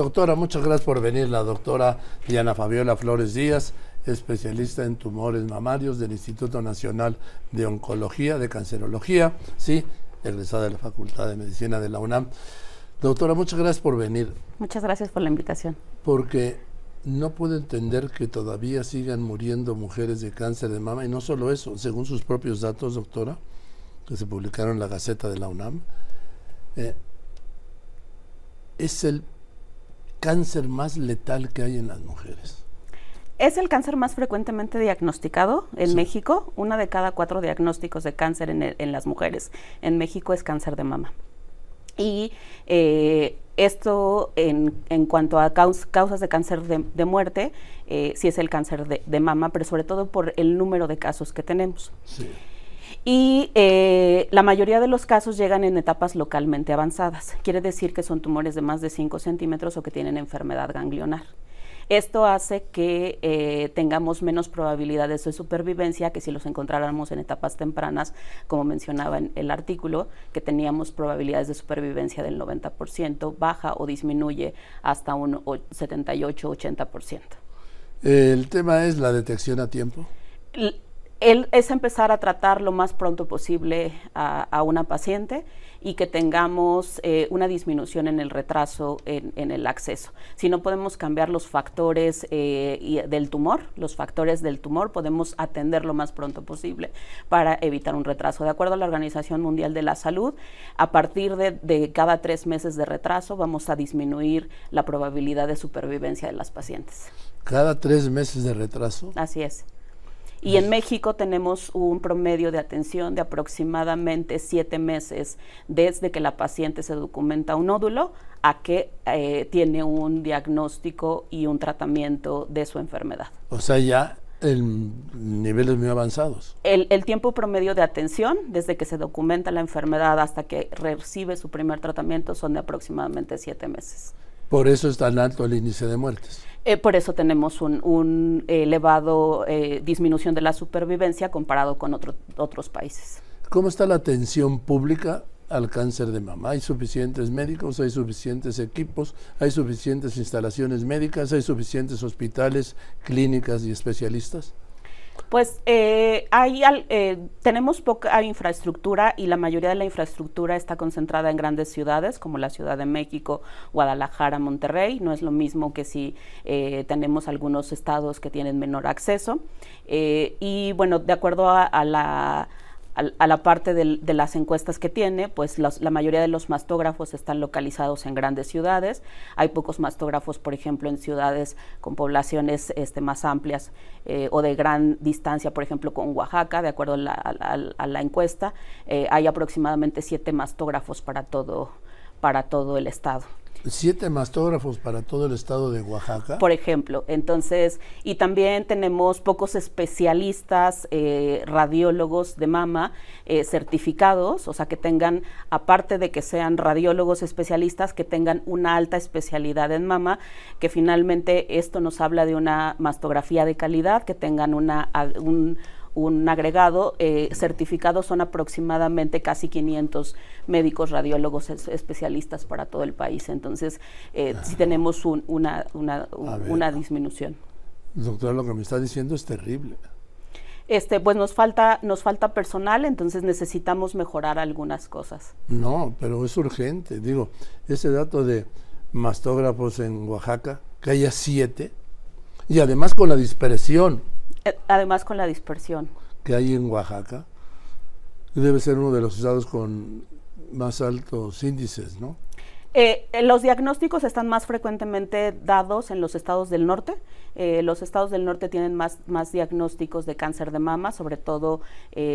Doctora, muchas gracias por venir. La doctora Diana Fabiola Flores Díaz, especialista en tumores mamarios del Instituto Nacional de Oncología, de Cancerología, sí, egresada de la Facultad de Medicina de la UNAM. Doctora, muchas gracias por venir. Muchas gracias por la invitación. Porque no puedo entender que todavía sigan muriendo mujeres de cáncer de mama, y no solo eso, según sus propios datos, doctora, que se publicaron en la Gaceta de la UNAM, eh, es el cáncer más letal que hay en las mujeres. Es el cáncer más frecuentemente diagnosticado en México. Una de cada cuatro diagnósticos de cáncer en, las mujeres en México es cáncer de mama. Y eh, esto en, cuanto a causas de cáncer de, muerte, eh, sí es el cáncer de, de, mama, pero sobre todo por el número de casos que tenemos. Sí y eh, la mayoría de los casos llegan en etapas localmente avanzadas. Quiere decir que son tumores de más de 5 centímetros o que tienen enfermedad ganglionar. Esto hace que eh, tengamos menos probabilidades de supervivencia que si los encontráramos en etapas tempranas, como mencionaba en el artículo, que teníamos probabilidades de supervivencia del 90%, baja o disminuye hasta un 78-80%. El tema es la detección a tiempo es empezar a tratar lo más pronto posible a, una paciente y que tengamos eh, una disminución en el retraso en, el acceso. Si no podemos cambiar los factores eh, del tumor, los factores del tumor, podemos atender lo más pronto posible para evitar un retraso. De acuerdo a la Organización Mundial de la Salud, a partir de, de cada tres meses de retraso vamos a disminuir la probabilidad de supervivencia de las pacientes. ¿Cada tres meses de retraso? Así es. Y en México tenemos un promedio de atención de aproximadamente siete meses desde que la paciente se documenta un nódulo a que eh, tiene un diagnóstico y un tratamiento de su enfermedad. O sea, ya en niveles muy avanzados. El, el, tiempo promedio de atención, desde que se documenta la enfermedad hasta que recibe su primer tratamiento, son de aproximadamente siete meses. Por eso es tan alto el índice de muertes. Eh, por eso tenemos un, elevado eh, disminución de la supervivencia comparado con otros países. ¿Cómo está la atención pública al cáncer de mama? ¿Hay suficientes médicos? ¿Hay suficientes equipos? ¿Hay suficientes instalaciones médicas? ¿Hay suficientes hospitales, clínicas y especialistas? Pues eh, hay, eh, tenemos poca infraestructura y la mayoría de la infraestructura está concentrada en grandes ciudades como la Ciudad de México, Guadalajara, Monterrey. No es lo mismo que si eh, tenemos algunos estados que tienen menor acceso. y bueno, de acuerdo a la a, la parte de las encuestas que tiene, pues la mayoría de los mastógrafos están localizados en grandes ciudades. Hay pocos mastógrafos, por ejemplo, en ciudades con poblaciones este, más amplias eh, o de gran distancia, por ejemplo, con Oaxaca, de acuerdo a la, encuesta. Eh, hay aproximadamente siete mastógrafos para todo, para todo el estado siete mastógrafos para todo el estado de Oaxaca. Por ejemplo, entonces, y también tenemos pocos especialistas, eh, radiólogos de mama eh, certificados, o sea, que tengan, aparte de que sean radiólogos especialistas, que tengan una alta especialidad en mama, que finalmente esto nos habla de una mastografía de calidad, que tengan una, un, un agregado eh, certificado son aproximadamente casi 500 médicos radiólogos especialistas para todo el país. Entonces, eh, sí tenemos una, una, disminución. Doctor, lo que me está diciendo es terrible. Este, pues nos falta, nos falta personal, entonces necesitamos mejorar algunas cosas. No, pero es urgente. Digo, ese dato de mastógrafos en Oaxaca, que haya siete, y además con la dispersión además con la dispersión. Que hay en Oaxaca. Debe ser uno de los estados con más altos índices, ¿no? Eh, eh, los diagnósticos están más frecuentemente dados en los estados del norte. los estados del norte tienen más, más diagnósticos de cáncer de mama, sobre todo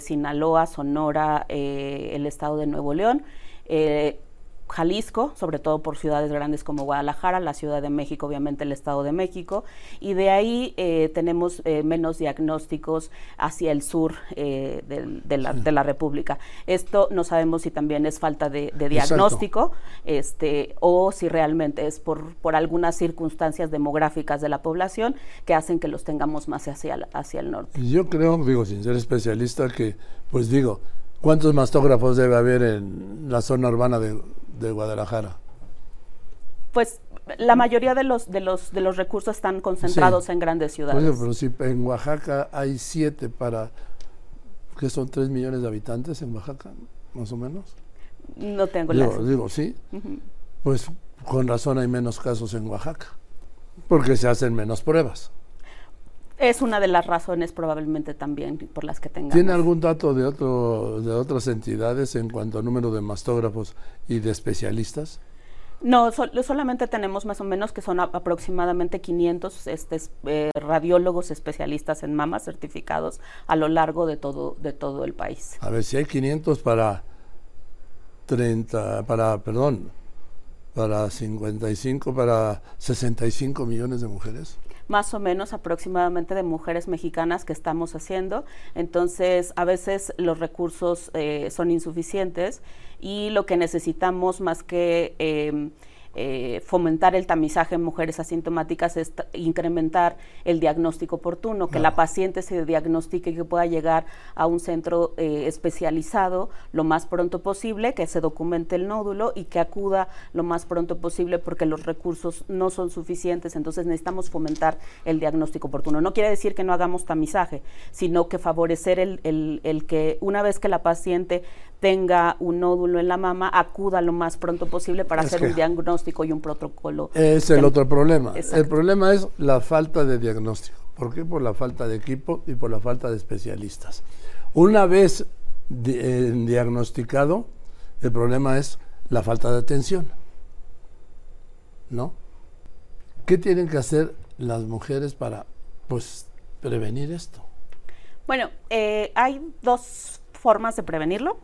Sinaloa, Sonora, el estado de Nuevo León. Jalisco, sobre todo por ciudades grandes como Guadalajara, la Ciudad de México, obviamente el Estado de México, y de ahí eh, tenemos eh, menos diagnósticos hacia el sur eh, de, la, República. Esto no sabemos si también es falta de, diagnóstico este, o si realmente es por, por algunas circunstancias demográficas de la población que hacen que los tengamos más hacia, hacia el norte. Yo creo, digo, sin ser especialista, que, pues digo, ¿cuántos mastógrafos debe haber en la zona urbana de de Guadalajara? Pues la mayoría de los, de los, de los recursos están concentrados en grandes ciudades. pero si en Oaxaca hay siete para, que son tres millones de habitantes en Oaxaca, más o menos. No tengo la... Digo, sí. Pues con razón hay menos casos en Oaxaca, porque se hacen menos pruebas. Es una de las razones probablemente también por las que tengamos. ¿Tiene algún dato de, otro, de otras entidades en cuanto al número de mastógrafos y de especialistas? No, solamente tenemos más o menos que son aproximadamente 500 este, eh, radiólogos especialistas en mamas certificados a lo largo de todo, de todo el país. A ver, si hay 500 para 30, para, perdón, para 55, para 65 millones de mujeres más o menos aproximadamente de mujeres mexicanas que estamos haciendo. Entonces, a veces los recursos eh, son insuficientes y lo que necesitamos más que... Eh, eh, fomentar el tamizaje en mujeres asintomáticas es incrementar el diagnóstico oportuno, que la paciente se diagnostique y que pueda llegar a un centro eh, especializado lo más pronto posible, que se documente el nódulo y que acuda lo más pronto posible porque los recursos no son suficientes, entonces necesitamos fomentar el diagnóstico oportuno. No quiere decir que no hagamos tamizaje, sino que favorecer el, el, el que una vez que la paciente tenga un nódulo en la mama, acuda lo más pronto posible para hacer un diagnóstico y un protocolo. Es el otro problema. El problema es la falta de diagnóstico. ¿Por qué? Por la falta de equipo y por la falta de especialistas. Una vez eh, diagnosticado, el problema es la falta de atención. ¿No? ¿Qué tienen que hacer las mujeres para pues prevenir esto? Bueno, eh, hay dos formas de prevenirlo.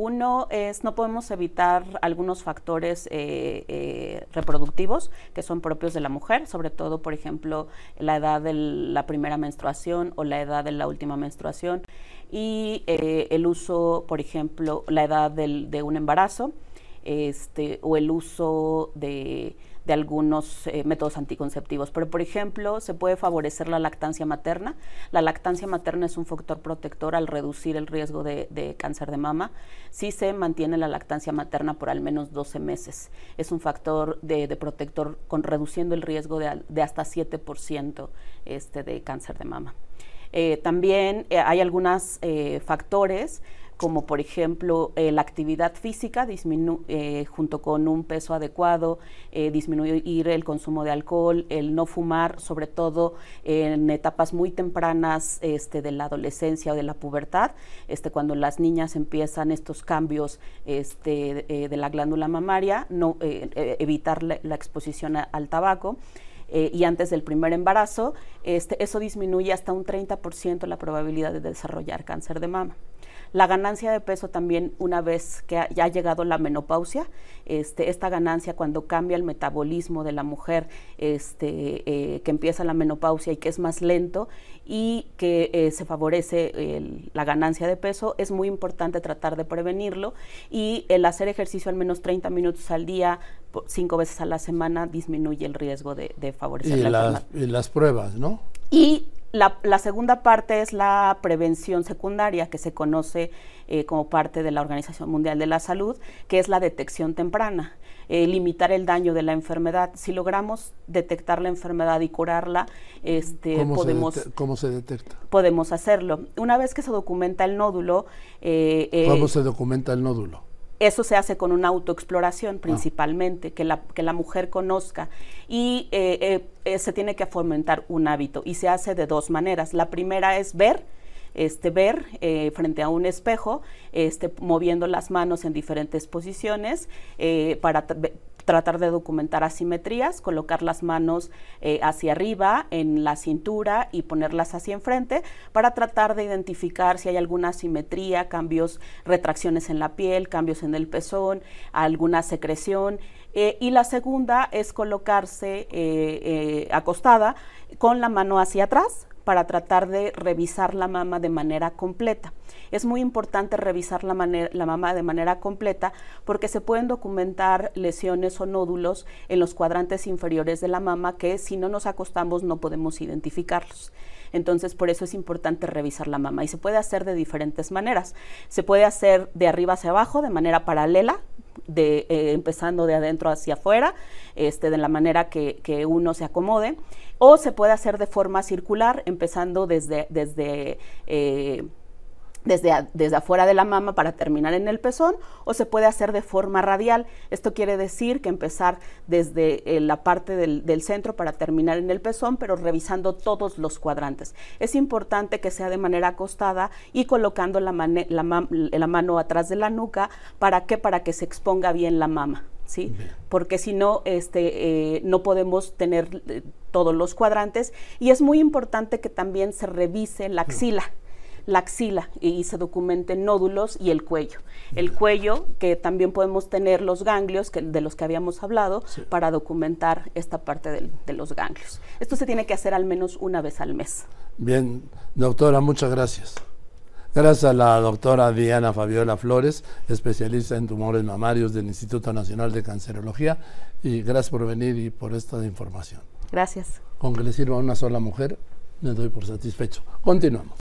Uno es, no podemos evitar algunos factores eh, eh, reproductivos que son propios de la mujer, sobre todo, por ejemplo, la edad de la primera menstruación o la edad de la última menstruación y eh, el uso, por ejemplo, la edad de un embarazo este, o el uso de de algunos eh, métodos anticonceptivos. Pero, por ejemplo, se puede favorecer la lactancia materna. La lactancia materna es un factor protector al reducir el riesgo de, cáncer de mama. Si se mantiene la lactancia materna por al menos 12 meses. Es un factor de, protector con reduciendo el riesgo de, hasta 7% este, de cáncer de mama. Eh, también eh, hay algunos factores como por ejemplo eh, la actividad física eh, junto con un peso adecuado, eh, disminuir el consumo de alcohol, el no fumar, sobre todo en etapas muy tempranas este, de la adolescencia o de la pubertad, este, cuando las niñas empiezan estos cambios este, de la glándula mamaria, no, evitar la, exposición al tabaco. y antes del primer embarazo, este, eso disminuye hasta un 30% la probabilidad de desarrollar cáncer de mama. La ganancia de peso también una vez que ya ha llegado la menopausia, este, esta ganancia cuando cambia el metabolismo de la mujer, este, eh, que empieza la menopausia y que es más lento y que eh, se favorece la ganancia de peso, es muy importante tratar de prevenirlo y el hacer ejercicio al menos 30 minutos al día, cinco veces a la semana, disminuye el riesgo de, favorecer la las, Y las pruebas, ¿no? Y la, segunda parte es la prevención secundaria, que se conoce eh, como parte de la Organización Mundial de la Salud, que es la detección temprana, eh, limitar el daño de la enfermedad. Si logramos detectar la enfermedad y curarla, este, ¿Cómo podemos... Se ¿Cómo se detecta? Podemos hacerlo. Una vez que se documenta el nódulo... Eh, ¿Cómo se documenta el nódulo? Eso se hace con una autoexploración ah. principalmente, que, la, que la mujer conozca. Y eh, eh, eh, se tiene que fomentar un hábito y se hace de dos maneras. La primera es ver, este, ver frente a un espejo, este, moviendo las manos en diferentes posiciones para tratar de documentar asimetrías, colocar las manos eh, hacia arriba en la cintura y ponerlas hacia enfrente para tratar de identificar si hay alguna asimetría, cambios, retracciones en la piel, cambios en el pezón, alguna secreción. Eh, y la segunda es colocarse eh, acostada con la mano hacia atrás para tratar de revisar la mama de manera completa. Es muy importante revisar la, la mama de manera completa porque se pueden documentar lesiones o nódulos en los cuadrantes inferiores de la mama que si no nos acostamos no podemos identificarlos. Entonces, por eso es importante revisar la mama. Y se puede hacer de diferentes maneras. Se puede hacer de arriba hacia abajo, de manera paralela, de, eh, empezando de adentro hacia afuera, este, de la manera que, uno se acomode, o se puede hacer de forma circular, empezando desde, desde eh, desde, desde, afuera de la mama para terminar en el pezón o se puede hacer de forma radial. Esto quiere decir que empezar desde eh, la parte del, del, centro para terminar en el pezón, pero revisando todos los cuadrantes. Es importante que sea de manera acostada y colocando la, la, la mano atrás de la nuca. ¿Para qué? Para que se exponga bien la mama. ¿Sí? Porque si no, este, eh, no podemos tener eh, todos los cuadrantes. Y es muy importante que también se revise la axila la axila y se documenten nódulos y el cuello. El cuello, que también podemos tener los ganglios que, de los que habíamos hablado sí. para documentar esta parte de, de los ganglios. Esto se tiene que hacer al menos una vez al mes. Bien, doctora, muchas gracias. Gracias a la doctora Diana Fabiola Flores, especialista en tumores mamarios del Instituto Nacional de Cancerología, y gracias por venir y por esta información. Gracias. Con que le sirva a una sola mujer, me doy por satisfecho. Continuamos.